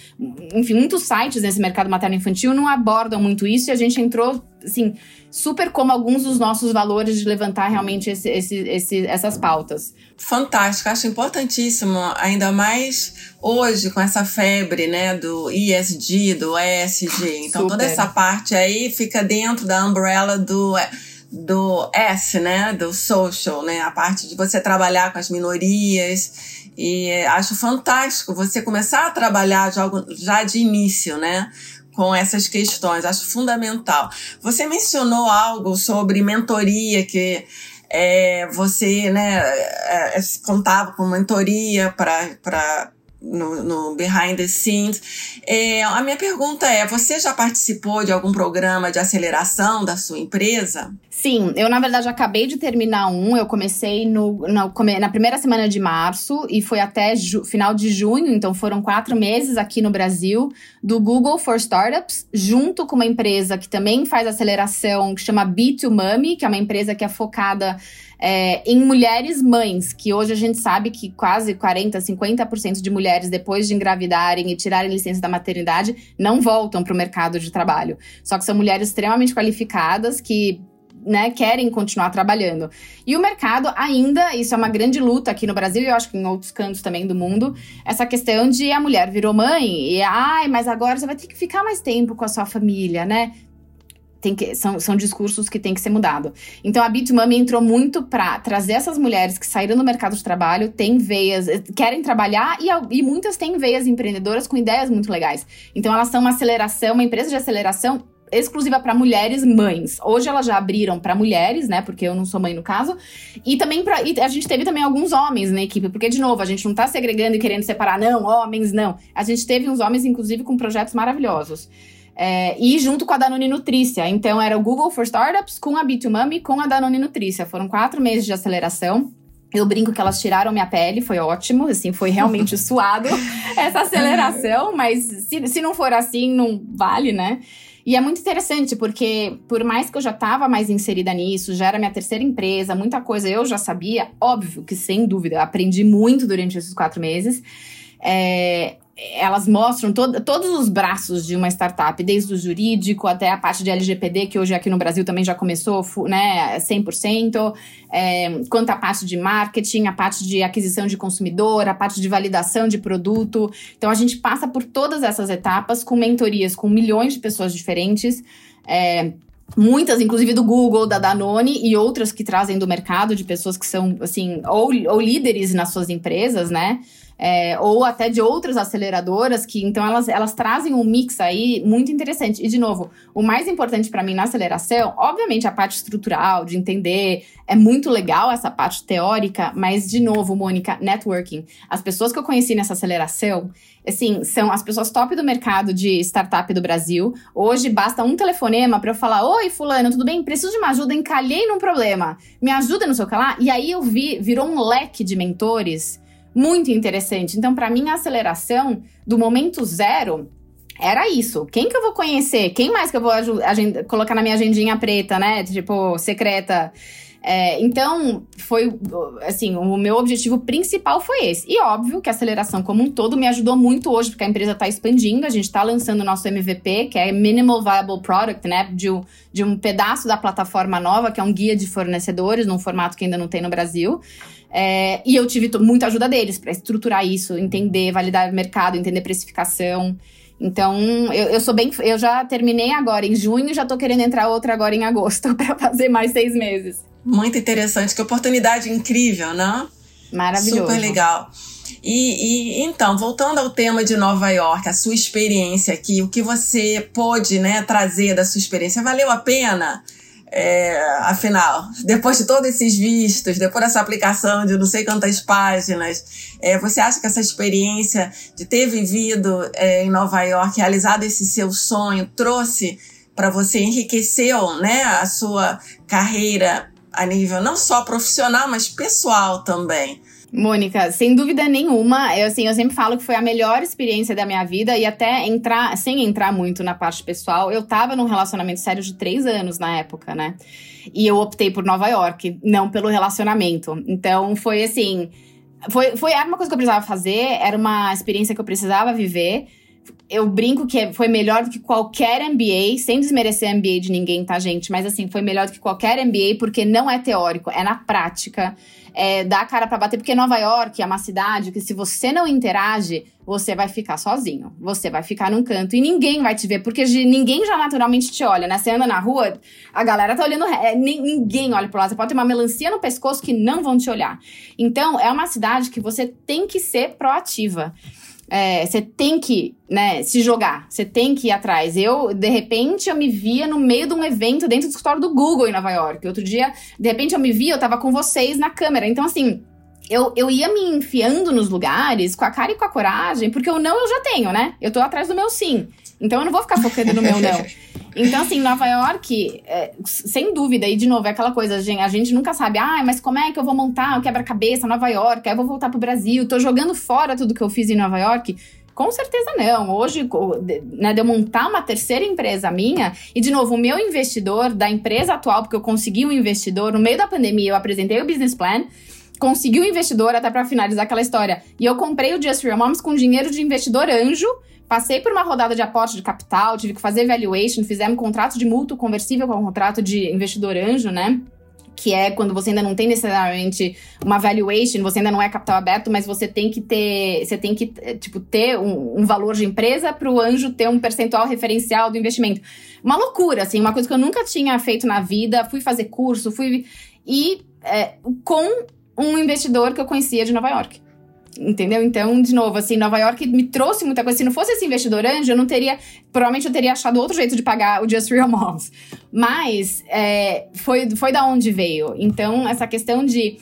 S3: enfim, muitos sites nesse mercado materno-infantil não abordam muito isso e a gente entrou, assim, super como alguns dos nossos valores de levantar realmente esse, esse, esse, essas pautas.
S2: Fantástico, acho importantíssimo, ainda mais hoje com essa febre, né, do ISD, do ESG. Então super. toda essa parte aí fica dentro da umbrella do do S, né, do social, né, a parte de você trabalhar com as minorias e acho fantástico você começar a trabalhar já, já de início, né? Com essas questões, acho fundamental. Você mencionou algo sobre mentoria, que é, você né, é, contava com mentoria para no, no, behind the scenes. É, a minha pergunta é: você já participou de algum programa de aceleração da sua empresa?
S3: Sim, eu na verdade acabei de terminar um. Eu comecei no, na, na primeira semana de março e foi até final de junho, então foram quatro meses aqui no Brasil, do Google for Startups, junto com uma empresa que também faz aceleração, que chama B2Mummy, que é uma empresa que é focada é, em mulheres mães, que hoje a gente sabe que quase 40, 50% de mulheres, depois de engravidarem e tirarem licença da maternidade, não voltam para o mercado de trabalho. Só que são mulheres extremamente qualificadas que né, querem continuar trabalhando. E o mercado ainda, isso é uma grande luta aqui no Brasil e eu acho que em outros cantos também do mundo, essa questão de a mulher virou mãe e, ai, mas agora você vai ter que ficar mais tempo com a sua família, né? Tem que, são, são discursos que tem que ser mudado. Então a Bitmami entrou muito para trazer essas mulheres que saíram do mercado de trabalho, têm veias, eh, querem trabalhar e, e muitas têm veias empreendedoras com ideias muito legais. Então elas são uma aceleração, uma empresa de aceleração exclusiva para mulheres mães. Hoje elas já abriram para mulheres, né? Porque eu não sou mãe no caso. E também para a gente teve também alguns homens na equipe, porque de novo, a gente não tá segregando e querendo separar não, homens não. A gente teve uns homens inclusive com projetos maravilhosos. É, e junto com a Danone Nutrícia. Então, era o Google for Startups com a B2Mami com a Danone Nutrícia. Foram quatro meses de aceleração. Eu brinco que elas tiraram minha pele, foi ótimo, assim, foi realmente suado essa aceleração, mas se, se não for assim, não vale, né? E é muito interessante, porque por mais que eu já estava mais inserida nisso, já era minha terceira empresa, muita coisa eu já sabia, óbvio que sem dúvida, aprendi muito durante esses quatro meses. É, elas mostram todo, todos os braços de uma startup, desde o jurídico até a parte de LGPD, que hoje aqui no Brasil também já começou, né, 100%, é, quanto à parte de marketing, a parte de aquisição de consumidor, a parte de validação de produto. Então, a gente passa por todas essas etapas com mentorias com milhões de pessoas diferentes. É, muitas, inclusive do Google, da Danone e outras que trazem do mercado de pessoas que são, assim, ou, ou líderes nas suas empresas, né? É, ou até de outras aceleradoras que então elas, elas trazem um mix aí muito interessante. E de novo, o mais importante para mim na aceleração, obviamente a parte estrutural, de entender, é muito legal essa parte teórica, mas de novo, Mônica, networking. As pessoas que eu conheci nessa aceleração, assim, são as pessoas top do mercado de startup do Brasil. Hoje basta um telefonema para eu falar: "Oi, fulano, tudo bem? Preciso de uma ajuda, encalhei num problema. Me ajuda no seu lá?" E aí eu vi, virou um leque de mentores muito interessante. Então, para mim, a aceleração do momento zero era isso. Quem que eu vou conhecer? Quem mais que eu vou colocar na minha agendinha preta, né? Tipo, secreta. É, então, foi assim, o meu objetivo principal foi esse. E óbvio que a aceleração como um todo me ajudou muito hoje, porque a empresa está expandindo, a gente está lançando o nosso MVP, que é Minimal Viable Product, né? De, de um pedaço da plataforma nova, que é um guia de fornecedores, num formato que ainda não tem no Brasil. É, e eu tive muita ajuda deles para estruturar isso, entender, validar o mercado, entender precificação. Então, eu, eu sou bem. Eu já terminei agora em junho já tô querendo entrar outra agora em agosto para fazer mais seis meses.
S2: Muito interessante, que oportunidade incrível, né?
S3: Maravilhoso.
S2: Super legal. E, e, então, voltando ao tema de Nova York, a sua experiência aqui, o que você pôde né, trazer da sua experiência, valeu a pena? É, afinal, depois de todos esses vistos, depois dessa aplicação de não sei quantas páginas, é, você acha que essa experiência de ter vivido é, em Nova York, realizado esse seu sonho, trouxe para você, enriqueceu né, a sua carreira a nível não só profissional, mas pessoal também?
S3: Mônica, sem dúvida nenhuma, eu, assim, eu sempre falo que foi a melhor experiência da minha vida e até entrar, sem entrar muito na parte pessoal, eu tava num relacionamento sério de três anos na época, né? E eu optei por Nova York, não pelo relacionamento. Então foi assim. Foi, foi uma coisa que eu precisava fazer, era uma experiência que eu precisava viver. Eu brinco que foi melhor do que qualquer MBA, sem desmerecer MBA de ninguém, tá, gente? Mas assim, foi melhor do que qualquer MBA, porque não é teórico, é na prática é, dar a cara para bater, porque Nova York é uma cidade que se você não interage, você vai ficar sozinho. Você vai ficar num canto e ninguém vai te ver, porque ninguém já naturalmente te olha, né? Você anda na rua, a galera tá olhando, é, ninguém olha pro lado. Você pode ter uma melancia no pescoço que não vão te olhar. Então, é uma cidade que você tem que ser proativa é, você tem que né, se jogar, você tem que ir atrás. Eu, de repente, eu me via no meio de um evento dentro do escritório do Google em Nova York. Outro dia, de repente, eu me via, eu tava com vocês na câmera. Então, assim, eu, eu ia me enfiando nos lugares com a cara e com a coragem, porque o não eu já tenho, né? Eu tô atrás do meu sim. Então eu não vou ficar focando no meu não. Então, assim, Nova York, é, sem dúvida, e de novo, é aquela coisa, a gente, nunca sabe, ah, mas como é que eu vou montar o quebra-cabeça Nova York? Aí eu vou voltar pro Brasil, tô jogando fora tudo que eu fiz em Nova York. Com certeza não. Hoje, né, de eu montar uma terceira empresa minha, e de novo, o meu investidor da empresa atual, porque eu consegui um investidor, no meio da pandemia, eu apresentei o business plan, consegui um investidor até para finalizar aquela história. E eu comprei o Just Real Moms com dinheiro de investidor anjo Passei por uma rodada de aporte de capital, tive que fazer valuation, fizemos um contrato de mútuo conversível com um contrato de investidor anjo, né? que é quando você ainda não tem necessariamente uma valuation, você ainda não é capital aberto, mas você tem que ter, você tem que tipo ter um, um valor de empresa para o anjo ter um percentual referencial do investimento. Uma loucura, assim, uma coisa que eu nunca tinha feito na vida. Fui fazer curso, fui e é, com um investidor que eu conhecia de Nova York. Entendeu? Então, de novo, assim, Nova York me trouxe muita coisa. Se não fosse esse investidor anjo, eu não teria. Provavelmente eu teria achado outro jeito de pagar o Just Real Moms. Mas é, foi, foi da onde veio. Então, essa questão de.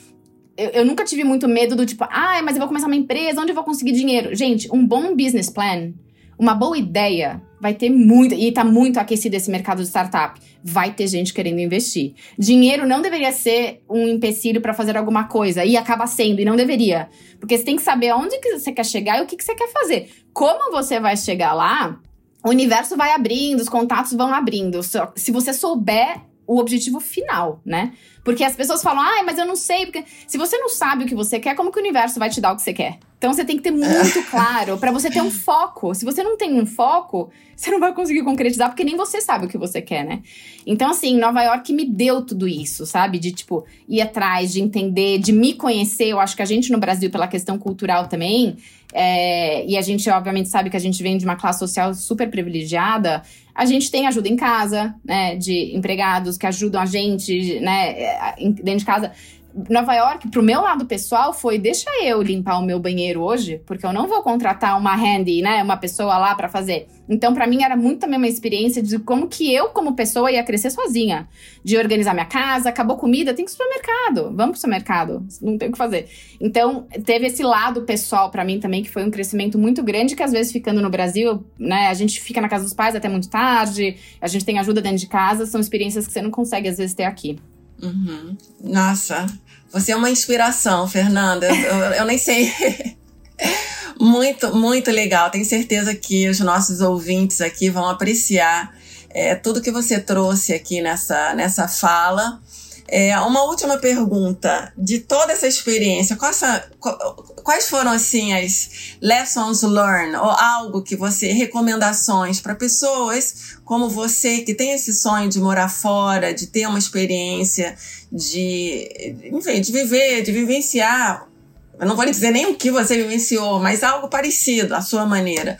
S3: Eu, eu nunca tive muito medo do tipo, ah, mas eu vou começar uma empresa, onde eu vou conseguir dinheiro? Gente, um bom business plan, uma boa ideia, vai ter muito. E tá muito aquecido esse mercado de startup. Vai ter gente querendo investir. Dinheiro não deveria ser um empecilho para fazer alguma coisa. E acaba sendo, e não deveria. Porque você tem que saber aonde que você quer chegar e o que, que você quer fazer. Como você vai chegar lá, o universo vai abrindo, os contatos vão abrindo. Se você souber o objetivo final, né? Porque as pessoas falam, ai, mas eu não sei. Porque se você não sabe o que você quer, como que o universo vai te dar o que você quer? Então você tem que ter muito claro para você ter um foco. Se você não tem um foco, você não vai conseguir concretizar, porque nem você sabe o que você quer, né? Então, assim, Nova York me deu tudo isso, sabe? De, tipo, ir atrás, de entender, de me conhecer. Eu acho que a gente no Brasil, pela questão cultural também, é, e a gente, obviamente, sabe que a gente vem de uma classe social super privilegiada. A gente tem ajuda em casa, né, de empregados que ajudam a gente, né, dentro de casa. Nova York, pro meu lado pessoal, foi deixa eu limpar o meu banheiro hoje, porque eu não vou contratar uma handy, né, uma pessoa lá para fazer. Então, para mim era muito também uma experiência de como que eu, como pessoa, ia crescer sozinha, de organizar minha casa, acabou comida, tem que ir pro supermercado, vamos pro supermercado, não tem o que fazer. Então, teve esse lado pessoal para mim também que foi um crescimento muito grande que às vezes ficando no Brasil, né, a gente fica na casa dos pais até muito tarde, a gente tem ajuda dentro de casa, são experiências que você não consegue às vezes ter aqui.
S2: Uhum. Nossa, você é uma inspiração, Fernanda. Eu, eu nem sei. muito, muito legal. Tenho certeza que os nossos ouvintes aqui vão apreciar é, tudo que você trouxe aqui nessa, nessa fala. É, uma última pergunta. De toda essa experiência, quais, quais foram assim as lessons learned ou algo que você recomendações para pessoas como você que tem esse sonho de morar fora, de ter uma experiência, de, enfim, de viver, de vivenciar. Eu não vou lhe dizer nem o que você vivenciou, mas algo parecido à sua maneira.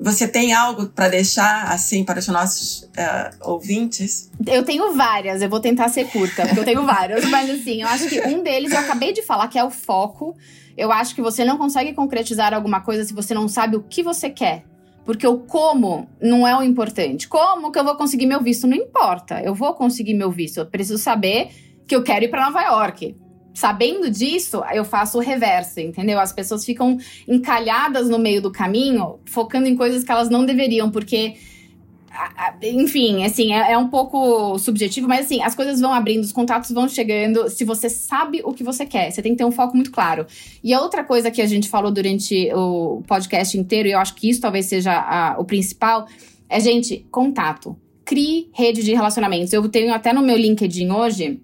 S2: Você tem algo para deixar, assim, para os nossos uh, ouvintes?
S3: Eu tenho várias, eu vou tentar ser curta, porque eu tenho várias, mas assim, eu acho que um deles eu acabei de falar, que é o foco. Eu acho que você não consegue concretizar alguma coisa se você não sabe o que você quer. Porque o como não é o importante. Como que eu vou conseguir meu visto? Não importa. Eu vou conseguir meu visto. Eu preciso saber que eu quero ir para Nova York sabendo disso, eu faço o reverso, entendeu? As pessoas ficam encalhadas no meio do caminho, focando em coisas que elas não deveriam, porque. Enfim, assim, é, é, um pouco subjetivo, mas assim, as coisas vão abrindo, os contatos vão chegando. Se você sabe o que você quer, você tem que ter um foco muito claro. E a outra coisa que a gente falou durante o podcast inteiro, e eu acho que isso talvez seja a, o principal, é, gente, contato. Crie rede de relacionamentos. Eu tenho até no meu LinkedIn hoje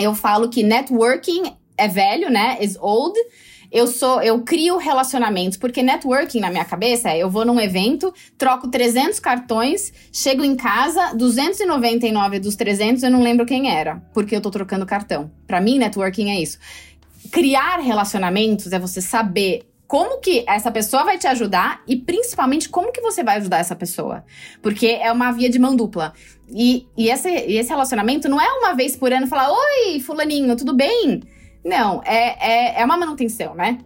S3: eu falo que networking é velho, né? Is old. Eu sou, eu crio relacionamentos, porque networking na minha cabeça é, eu vou num evento, troco 300 cartões, chego em casa, 299 dos 300 eu não lembro quem era, porque eu tô trocando cartão. Para mim, networking é isso. Criar relacionamentos é você saber como que essa pessoa vai te ajudar e principalmente como que você vai ajudar essa pessoa. Porque é uma via de mão dupla. E, e, esse, e esse relacionamento não é uma vez por ano falar: Oi, Fulaninho, tudo bem? Não, é, é, é uma manutenção, né?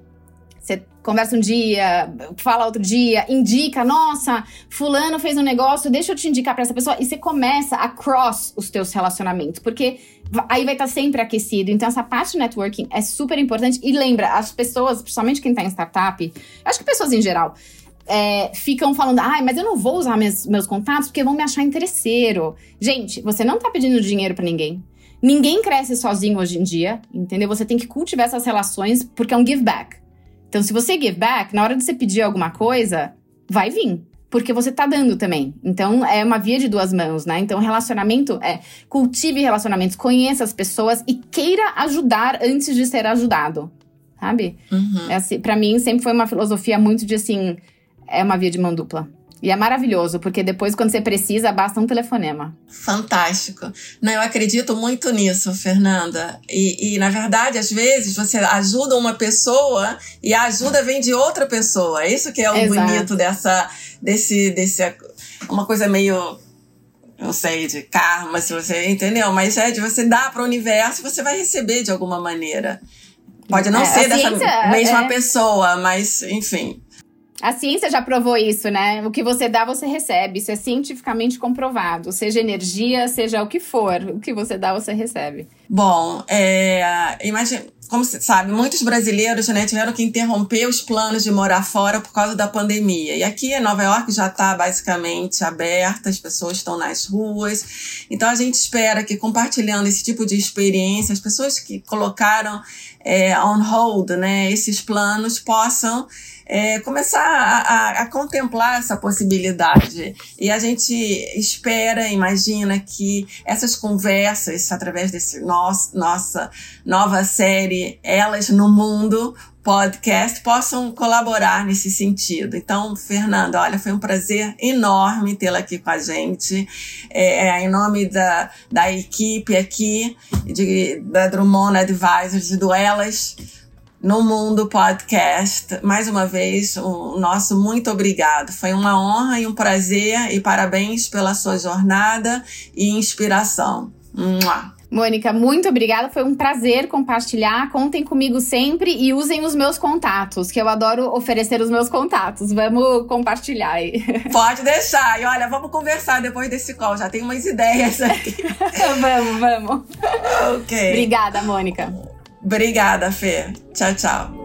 S3: Você conversa um dia, fala outro dia, indica, nossa, fulano fez um negócio, deixa eu te indicar para essa pessoa. E você começa a cross os teus relacionamentos, porque aí vai estar tá sempre aquecido. Então, essa parte de networking é super importante. E lembra, as pessoas, principalmente quem está em startup, acho que pessoas em geral, é, ficam falando, ai, mas eu não vou usar meus, meus contatos porque vão me achar interesseiro. Gente, você não tá pedindo dinheiro para ninguém. Ninguém cresce sozinho hoje em dia, entendeu? Você tem que cultivar essas relações porque é um give back. Então, se você give back, na hora de você pedir alguma coisa, vai vir. Porque você tá dando também. Então, é uma via de duas mãos, né? Então, relacionamento é cultive relacionamentos, conheça as pessoas e queira ajudar antes de ser ajudado. Sabe? Uhum. É assim, para mim, sempre foi uma filosofia muito de assim: é uma via de mão dupla. E é maravilhoso, porque depois, quando você precisa, basta um telefonema.
S2: Fantástico. Não, eu acredito muito nisso, Fernanda. E, e, na verdade, às vezes, você ajuda uma pessoa e a ajuda vem de outra pessoa. Isso que é o Exato. bonito dessa, desse, desse. Uma coisa meio não sei, de karma, se você entendeu, mas é de você dar para o universo e você vai receber de alguma maneira. Pode não é, ser dessa mesma é... pessoa, mas enfim.
S3: A ciência já provou isso, né? O que você dá, você recebe. Isso é cientificamente comprovado. Seja energia, seja o que for. O que você dá, você recebe.
S2: Bom, é, como você sabe, muitos brasileiros né, tiveram que interromper os planos de morar fora por causa da pandemia. E aqui em Nova York já está basicamente aberta, as pessoas estão nas ruas. Então a gente espera que compartilhando esse tipo de experiência, as pessoas que colocaram é, on hold né, esses planos possam é, começar a, a, a, contemplar essa possibilidade. E a gente espera, imagina que essas conversas, através desse nosso, nossa nova série Elas no Mundo, podcast possam colaborar nesse sentido. Então, Fernanda, olha, foi um prazer enorme tê-la aqui com a gente. É, é, em nome da, da equipe aqui, de, da Drummond Advisors e do Elas no Mundo Podcast. Mais uma vez, o nosso muito obrigado. Foi uma honra e um prazer e parabéns pela sua jornada e inspiração. Mua.
S3: Mônica, muito obrigada. Foi um prazer compartilhar. Contem comigo sempre e usem os meus contatos, que eu adoro oferecer os meus contatos. Vamos compartilhar aí.
S2: Pode deixar. E olha, vamos conversar depois desse call. Já tem umas ideias aqui.
S3: vamos, vamos.
S2: Ok.
S3: Obrigada, Mônica.
S2: Obrigada, Fê. Tchau, tchau.